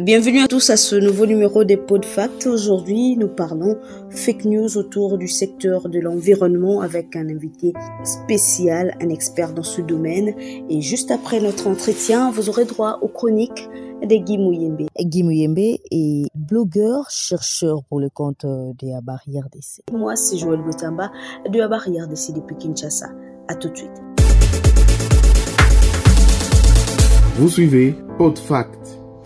Bienvenue à tous à ce nouveau numéro des Podfact. Aujourd'hui, nous parlons fake news autour du secteur de l'environnement avec un invité spécial, un expert dans ce domaine. Et juste après notre entretien, vous aurez droit aux chroniques de Guy Mouyembe. Guy Mouyembe est blogueur, chercheur pour le compte de la barrière d'essai. Moi, c'est Joël Boutamba de la barrière d'essai depuis Kinshasa. À tout de suite. Vous suivez PodFact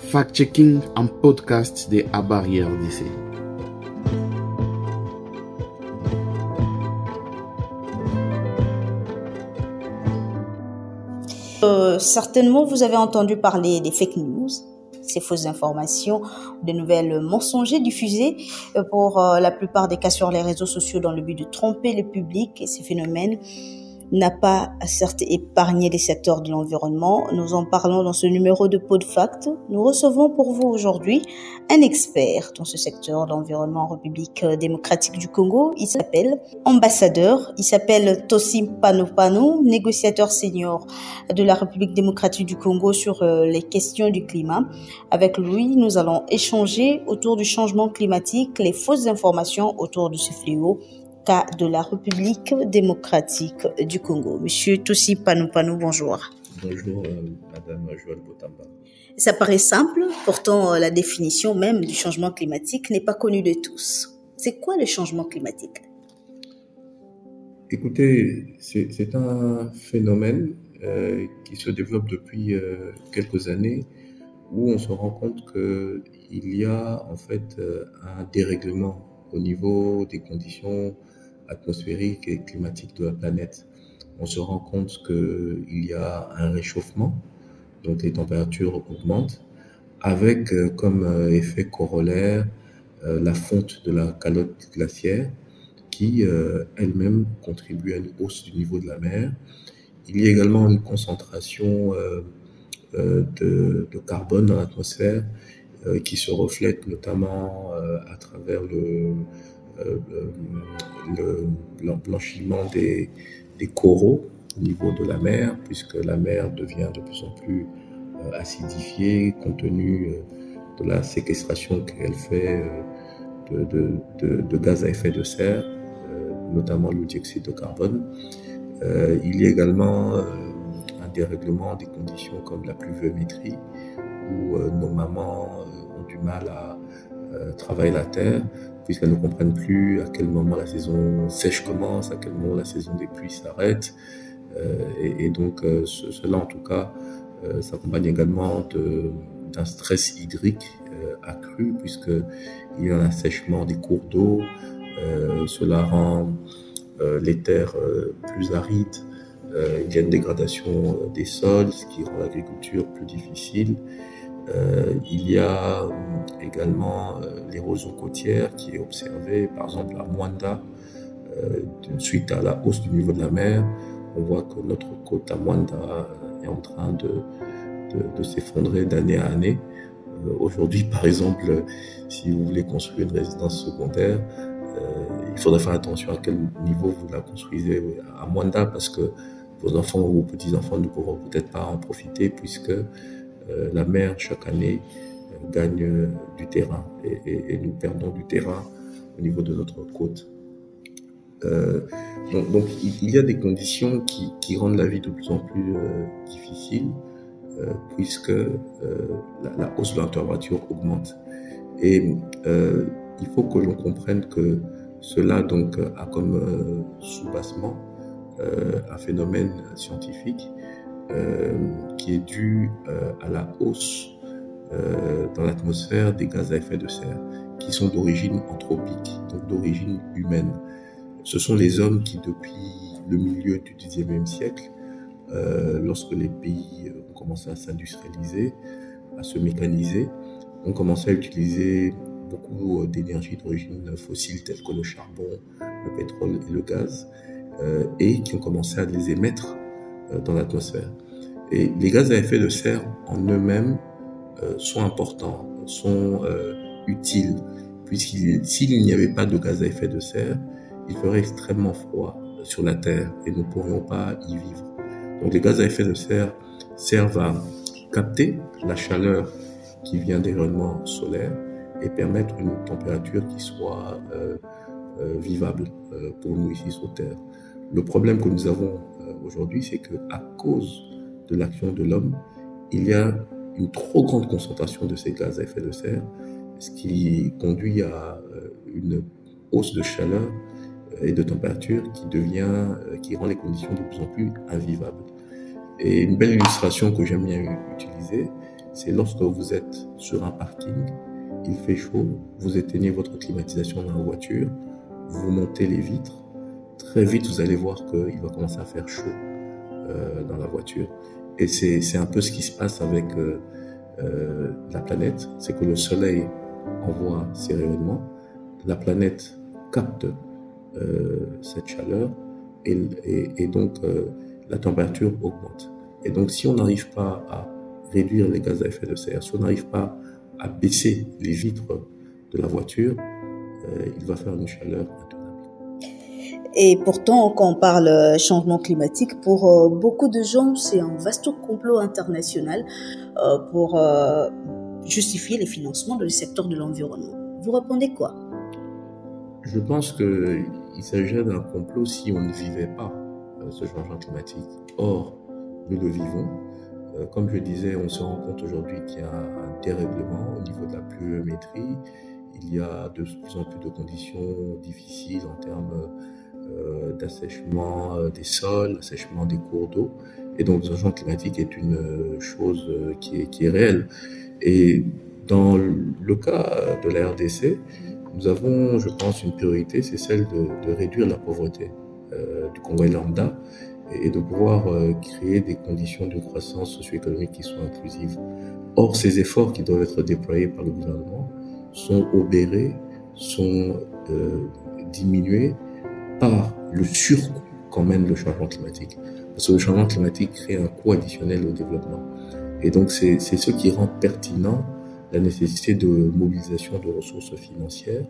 fact-checking en podcast de Barrière d'essai. Euh, certainement, vous avez entendu parler des fake news, ces fausses informations, des nouvelles mensongères diffusées euh, pour euh, la plupart des cas sur les réseaux sociaux dans le but de tromper le public et ces phénomènes n'a pas certes épargné les secteurs de l'environnement. Nous en parlons dans ce numéro de PodFact. Nous recevons pour vous aujourd'hui un expert dans ce secteur de l'environnement en République démocratique du Congo. Il s'appelle ambassadeur. Il s'appelle Tosim Panopano, négociateur senior de la République démocratique du Congo sur euh, les questions du climat. Avec lui, nous allons échanger autour du changement climatique, les fausses informations autour de ce fléau de la République démocratique du Congo. Monsieur Tossi Panopano, bonjour. Bonjour, euh, Madame Joël Botamba. Ça paraît simple, pourtant euh, la définition même du changement climatique n'est pas connue de tous. C'est quoi le changement climatique? Écoutez, c'est un phénomène euh, qui se développe depuis quelques années où on se rend compte qu'il y a en fait un dérèglement au niveau des conditions atmosphérique et climatique de la planète, on se rend compte qu'il y a un réchauffement, donc les températures augmentent, avec euh, comme euh, effet corollaire euh, la fonte de la calotte glaciaire qui elle-même contribue à une hausse du niveau de la mer. Il y a également une concentration de, de, carbone dans l'atmosphère qui se reflète notamment à travers le, euh, le, blanchiment des, des, coraux au niveau de la mer, puisque la mer devient de plus en plus euh, acidifiée compte tenu euh, de la séquestration qu'elle fait de, de, de, gaz à effet de serre, notamment le dioxyde de carbone. il y a également un dérèglement des conditions comme la pluviométrie, où nos mamans ont du mal à travailler la terre puisqu'elles ne comprennent plus à quel moment la saison sèche commence, à quel moment la saison des pluies s'arrête. Euh, et, donc euh, cela en tout cas euh, s'accompagne également d'un stress hydrique accru puisqu'il y a un assèchement des cours d'eau. cela rend les terres plus arides. il y a une dégradation des sols, ce qui rend l'agriculture plus difficile. Euh, il y a euh, également euh, l'érosion côtière qui est observée, par exemple à Mwanda, suite à la hausse du niveau de la mer. On voit que notre côte à Mwanda est en train de, s'effondrer d'année à année. Aujourd'hui, par exemple, si vous voulez construire une résidence secondaire, il faudrait faire attention à quel niveau vous la construisez à Mwanda parce que vos enfants ou vos petits-enfants ne pourront peut-être pas en profiter puisque la mer chaque année euh, gagne euh, du terrain et, nous perdons du terrain au niveau de notre côte. donc, il y a des conditions qui, rendent la vie de plus en plus difficile puisque la, hausse de la température augmente. Et il faut que l'on comprenne que cela donc a comme sous-bassement un phénomène scientifique euh, qui est due euh, à la hausse euh, dans l'atmosphère des gaz à effet de serre, qui sont d'origine anthropique, donc d'origine humaine. Ce sont les hommes qui, depuis le milieu du XIXe siècle, lorsque les pays ont commencé à s'industrialiser, à se mécaniser, ont commencé à utiliser beaucoup d'énergie d'origine fossile telle que le charbon, le pétrole et le gaz, et qui ont commencé à les émettre euh, dans l'atmosphère. Et les gaz à effet de serre en eux-mêmes euh, sont importants, sont euh, utiles, puisqu'il s'il n'y avait pas de gaz à effet de serre, il ferait extrêmement froid sur la Terre et nous ne pourrions pas y vivre. Donc les gaz à effet de serre servent à capter la chaleur qui vient des rayonnements solaires et permettre une température qui soit euh, euh, vivable euh, pour nous ici sur Terre. Le problème que nous avons aujourd'hui, c'est que à cause de l'action de l'homme, il y a une trop grande concentration de ces gaz à effet de serre, ce qui conduit à une hausse de chaleur et de température qui devient, qui rend les conditions de plus en plus invivables. Et une belle illustration que j'aime bien utiliser, c'est lorsque vous êtes sur un parking, il fait chaud, vous éteignez votre climatisation dans la voiture, vous montez les vitres, très vite vous allez voir qu'il va commencer à faire chaud euh, dans la voiture. Et c'est un peu ce qui se passe avec euh, euh, la planète, c'est que le Soleil envoie ses rayonnements, la planète capte cette chaleur et, et, et donc la température augmente. Et donc, si on n'arrive pas à réduire les gaz à effet de serre, si on n'arrive pas à baisser les vitres de la voiture, il va faire une chaleur. Et pourtant, quand on parle euh, changement climatique, pour euh, beaucoup de gens, c'est un vaste complot international euh, pour justifier les financements dans le secteur de l'environnement. Vous répondez quoi? Je pense qu'il s'agit d'un complot si on ne vivait pas ce changement climatique. Or, nous le vivons. Comme je disais, on se rend compte aujourd'hui qu'il y a un dérèglement au niveau de la pluviométrie. Il y a de plus en plus de conditions difficiles en termes d'assèchement euh, des sols, assèchement des cours d'eau. Et donc, le changement climatique est une chose qui est, réelle. Et dans le cas de la RDC, nous avons, je pense, une priorité, c'est celle de, réduire la pauvreté euh, du Congo lambda et de pouvoir euh, créer des conditions de croissance socio-économique qui soient inclusives. Or, ces efforts qui doivent être déployés par le gouvernement sont obérés, sont euh, diminués par le surcoût qu'emmène le changement climatique. Parce que le changement climatique crée un coût additionnel au développement. Et donc, c'est ce qui rend pertinent la nécessité de mobilisation de ressources financières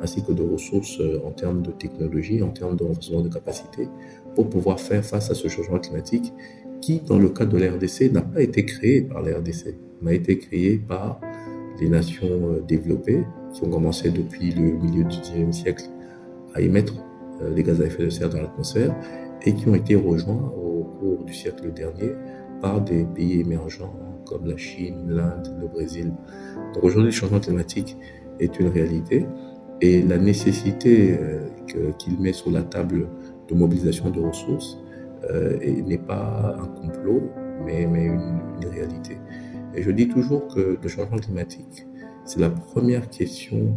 ainsi que de ressources euh, en termes de technologie, en termes de renforcement de capacité, pour pouvoir faire face à ce changement climatique qui, dans le cas de la RDC, n'a pas été créé par la RDC, mais a été créé par les nations euh, développées qui ont commencé depuis le milieu du XIXe siècle à émettre euh, les gaz à effet de serre dans l'atmosphère et qui ont été rejoints au cours du siècle dernier par des pays émergents comme la Chine, l'Inde, le Brésil. Donc aujourd'hui, le changement climatique est une réalité et la nécessité euh, qu'il met sur la table de mobilisation de ressources euh, n'est pas un complot, mais, une, réalité. Et je dis toujours que le changement climatique, c'est la première question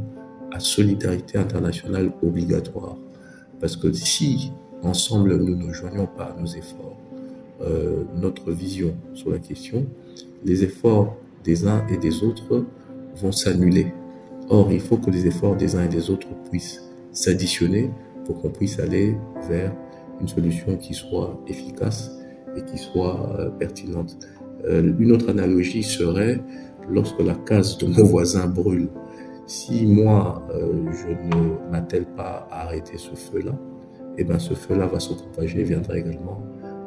à solidarité internationale obligatoire. Parce que si ensemble nous ne joignons pas nos efforts, euh, notre vision sur la question, les efforts des uns et des autres vont s'annuler. Or, il faut que les efforts des uns et des autres puissent s'additionner pour qu'on puisse aller vers une solution qui soit efficace et qui soit euh, pertinente. Euh, une autre analogie serait lorsque la case de mon voisin brûle. Si moi, euh, je ne m'attelle pas à arrêter ce feu-là, eh ben ce feu-là va se propager et viendra également